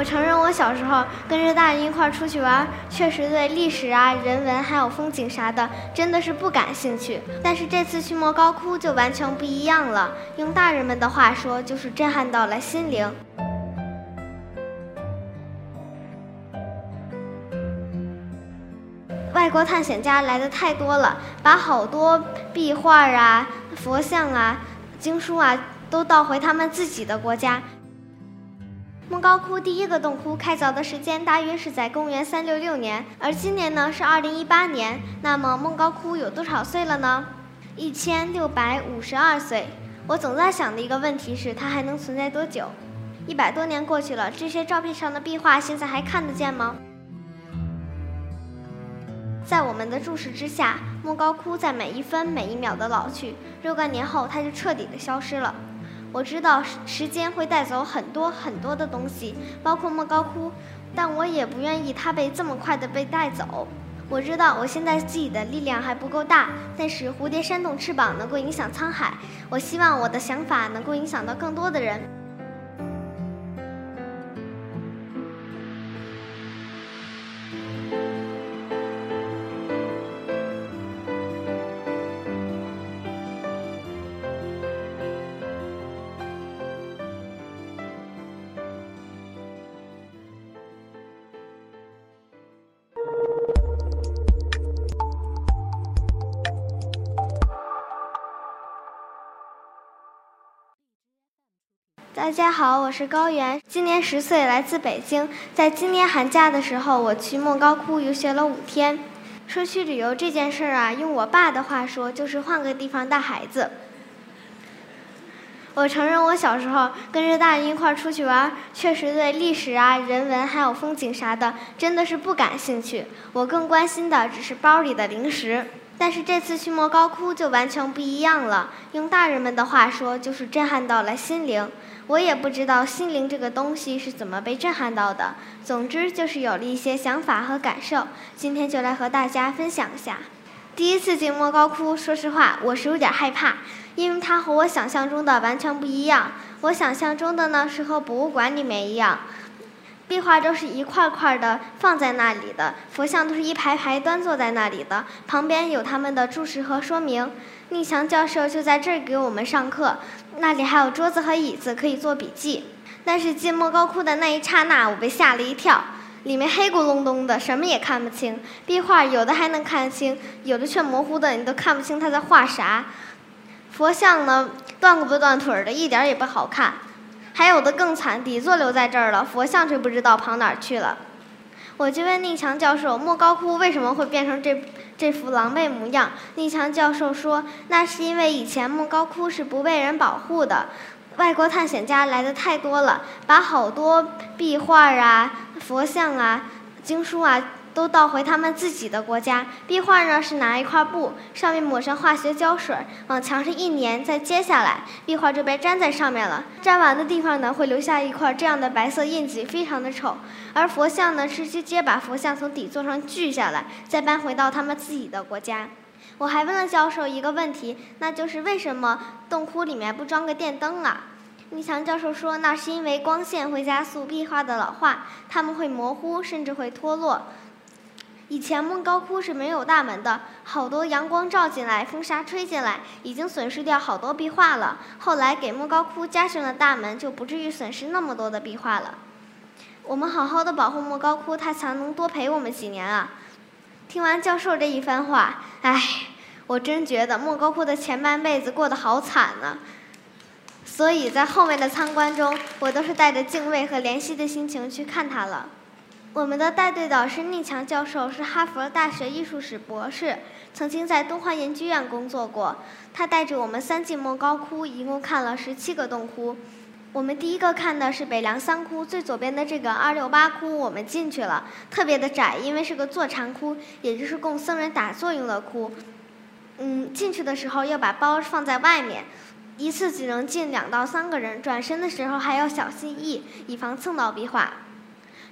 我承认，我小时候跟着大人一块儿出去玩，确实对历史啊、人文还有风景啥的，真的是不感兴趣。但是这次去莫高窟就完全不一样了，用大人们的话说，就是震撼到了心灵。外国探险家来的太多了，把好多壁画啊、佛像啊、经书啊都倒回他们自己的国家。莫高窟第一个洞窟开凿的时间大约是在公元三六六年，而今年呢是二零一八年。那么莫高窟有多少岁了呢？一千六百五十二岁。我总在想的一个问题是，它还能存在多久？一百多年过去了，这些照片上的壁画现在还看得见吗？在我们的注视之下，莫高窟在每一分每一秒的老去，若干年后它就彻底的消失了。我知道时间会带走很多很多的东西，包括莫高窟，但我也不愿意它被这么快的被带走。我知道我现在自己的力量还不够大，但是蝴蝶扇动翅膀能够影响沧海。我希望我的想法能够影响到更多的人。大家好，我是高原，今年十岁，来自北京。在今年寒假的时候，我去莫高窟游学了五天。说去旅游这件事儿啊，用我爸的话说，就是换个地方带孩子。我承认，我小时候跟着大人一块儿出去玩，确实对历史啊、人文还有风景啥的，真的是不感兴趣。我更关心的只是包里的零食。但是这次去莫高窟就完全不一样了，用大人们的话说，就是震撼到了心灵。我也不知道心灵这个东西是怎么被震撼到的，总之就是有了一些想法和感受。今天就来和大家分享一下。第一次进莫高窟，说实话我是有点害怕，因为它和我想象中的完全不一样。我想象中的呢是和博物馆里面一样，壁画都是一块块的放在那里的，佛像都是一排排端坐在那里的，旁边有他们的注释和说明。宁强教授就在这儿给我们上课。那里还有桌子和椅子可以做笔记，但是进莫高窟的那一刹那，我被吓了一跳。里面黑咕隆咚的，什么也看不清。壁画有的还能看清，有的却模糊的，你都看不清他在画啥。佛像呢，断骨不断腿的，一点也不好看。还有的更惨，底座留在这儿了，佛像却不知道跑哪儿去了。我就问宁强教授，莫高窟为什么会变成这这副狼狈模样？宁强教授说，那是因为以前莫高窟是不被人保护的，外国探险家来的太多了，把好多壁画啊、佛像啊、经书啊。都倒回他们自己的国家。壁画呢是拿一块布，上面抹上化学胶水，往墙上一粘，再揭下来，壁画就被粘在上面了。粘完的地方呢会留下一块这样的白色印记，非常的丑。而佛像呢是直接把佛像从底座上锯下来，再搬回到他们自己的国家。我还问了教授一个问题，那就是为什么洞窟里面不装个电灯啊？倪强教授说，那是因为光线会加速壁画的老化，它们会模糊，甚至会脱落。以前莫高窟是没有大门的，好多阳光照进来，风沙吹进来，已经损失掉好多壁画了。后来给莫高窟加上了大门，就不至于损失那么多的壁画了。我们好好的保护莫高窟，它才能多陪我们几年啊！听完教授这一番话，唉，我真觉得莫高窟的前半辈子过得好惨呢。所以在后面的参观中，我都是带着敬畏和怜惜的心情去看它了。我们的带队导师宁强教授是哈佛大学艺术史博士，曾经在东方研究院工作过。他带着我们三进莫高窟，一共看了十七个洞窟。我们第一个看的是北凉三窟，最左边的这个二六八窟，我们进去了，特别的窄，因为是个坐禅窟，也就是供僧人打坐用的窟。嗯，进去的时候要把包放在外面，一次只能进两到三个人，转身的时候还要小心翼翼，以防蹭到壁画。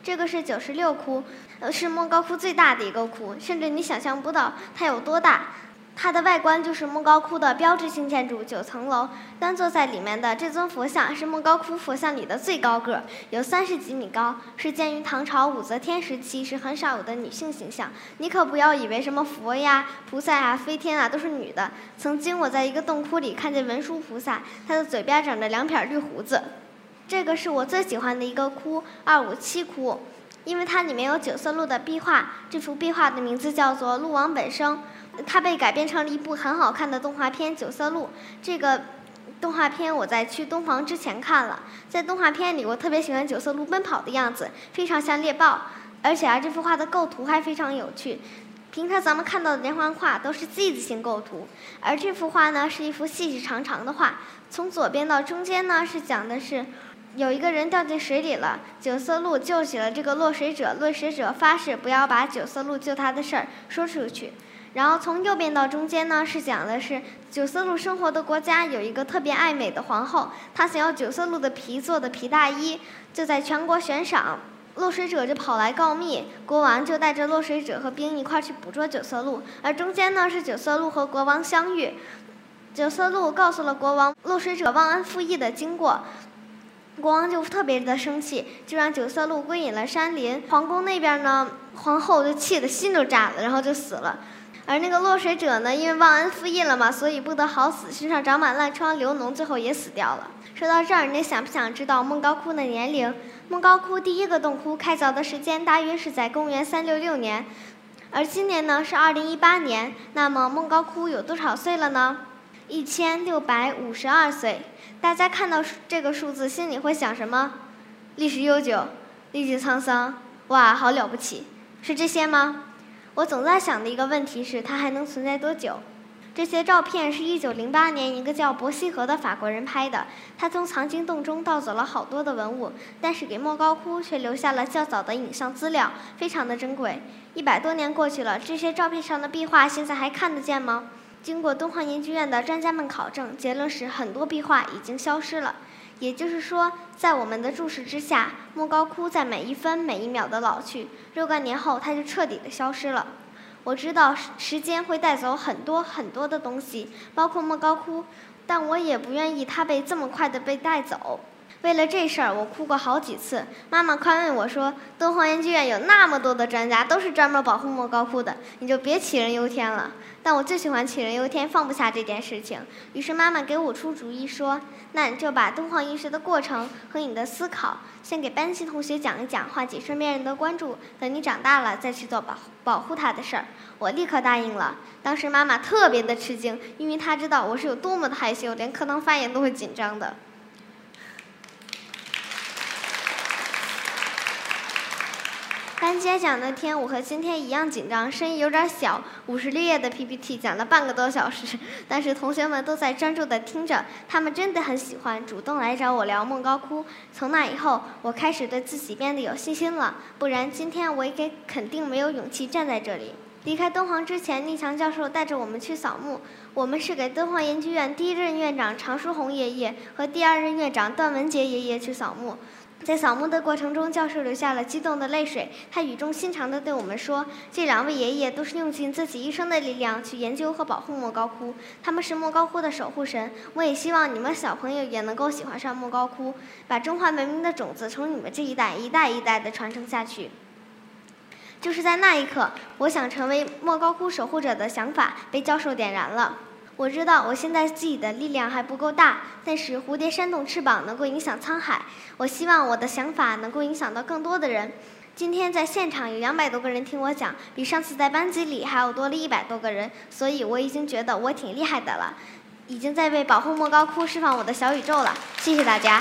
这个是九十六窟，呃，是莫高窟最大的一个窟，甚至你想象不到它有多大。它的外观就是莫高窟的标志性建筑九层楼。端坐在里面的这尊佛像是莫高窟佛像里的最高个，有三十几米高，是建于唐朝武则天时期，是很少有的女性形象。你可不要以为什么佛呀、菩萨啊、飞天啊都是女的。曾经我在一个洞窟里看见文殊菩萨，他的嘴边长着两撇绿胡子。这个是我最喜欢的一个窟——二五七窟，因为它里面有九色鹿的壁画。这幅壁画的名字叫做《鹿王本生》。它被改编成了一部很好看的动画片《九色鹿》。这个动画片我在去东房之前看了，在动画片里，我特别喜欢九色鹿奔跑的样子，非常像猎豹。而且啊，这幅画的构图还非常有趣。平常咱们看到的连环画都是 Z 字形构图，而这幅画呢是一幅细细长长的画。从左边到中间呢是讲的是有一个人掉进水里了，九色鹿救起了这个落水者，落水者发誓不要把九色鹿救他的事儿说出去。然后从右边到中间呢，是讲的是九色鹿生活的国家有一个特别爱美的皇后，她想要九色鹿的皮做的皮大衣，就在全国悬赏，落水者就跑来告密，国王就带着落水者和兵一块儿去捕捉九色鹿，而中间呢是九色鹿和国王相遇，九色鹿告诉了国王落水者忘恩负义的经过，国王就特别的生气，就让九色鹿归隐了山林。皇宫那边呢，皇后就气得心都炸了，然后就死了。而那个落水者呢，因为忘恩负义了嘛，所以不得好死，身上长满烂疮，流脓，最后也死掉了。说到这儿，你想不想知道孟高窟的年龄？孟高窟第一个洞窟开凿的时间大约是在公元三六六年，而今年呢是二零一八年。那么孟高窟有多少岁了呢？一千六百五十二岁。大家看到这个数字，心里会想什么？历史悠久，历经沧桑，哇，好了不起，是这些吗？我总在想的一个问题是，它还能存在多久？这些照片是一九零八年一个叫伯希和的法国人拍的。他从藏经洞中盗走了好多的文物，但是给莫高窟却留下了较早的影像资料，非常的珍贵。一百多年过去了，这些照片上的壁画现在还看得见吗？经过敦煌研究院的专家们考证，结论是很多壁画已经消失了。也就是说，在我们的注视之下，莫高窟在每一分每一秒的老去。若干年后，它就彻底的消失了。我知道时间会带走很多很多的东西，包括莫高窟，但我也不愿意它被这么快的被带走。为了这事儿，我哭过好几次。妈妈宽慰我说：“敦煌研究院有那么多的专家，都是专门保护莫高窟的，你就别杞人忧天了。”但我最喜欢杞人忧天，放不下这件事情。于是妈妈给我出主意说：“那你就把敦煌遗失的过程和你的思考，先给班级同学讲一讲，唤起身边人的关注。等你长大了，再去做保保护它的事儿。”我立刻答应了。当时妈妈特别的吃惊，因为她知道我是有多么的害羞，连课堂发言都会紧张的。班接讲那天，我和今天一样紧张，声音有点小。五十六页的 PPT 讲了半个多小时，但是同学们都在专注的听着，他们真的很喜欢，主动来找我聊梦高窟。从那以后，我开始对自己变得有信心了，不然今天我也肯定没有勇气站在这里。离开敦煌之前，宁强教授带着我们去扫墓。我们是给敦煌研究院第一任院长常书鸿爷爷和第二任院长段文杰爷爷去扫墓。在扫墓的过程中，教授流下了激动的泪水。他语重心长地对我们说：“这两位爷爷都是用尽自己一生的力量去研究和保护莫高窟，他们是莫高窟的守护神。我也希望你们小朋友也能够喜欢上莫高窟，把中华文明的种子从你们这一代一代一代地传承下去。”就是在那一刻，我想成为莫高窟守护者的想法被教授点燃了。我知道我现在自己的力量还不够大，但是蝴蝶扇动翅膀能够影响沧海。我希望我的想法能够影响到更多的人。今天在现场有两百多个人听我讲，比上次在班级里还要多了一百多个人，所以我已经觉得我挺厉害的了，已经在为保护莫高窟释放我的小宇宙了。谢谢大家。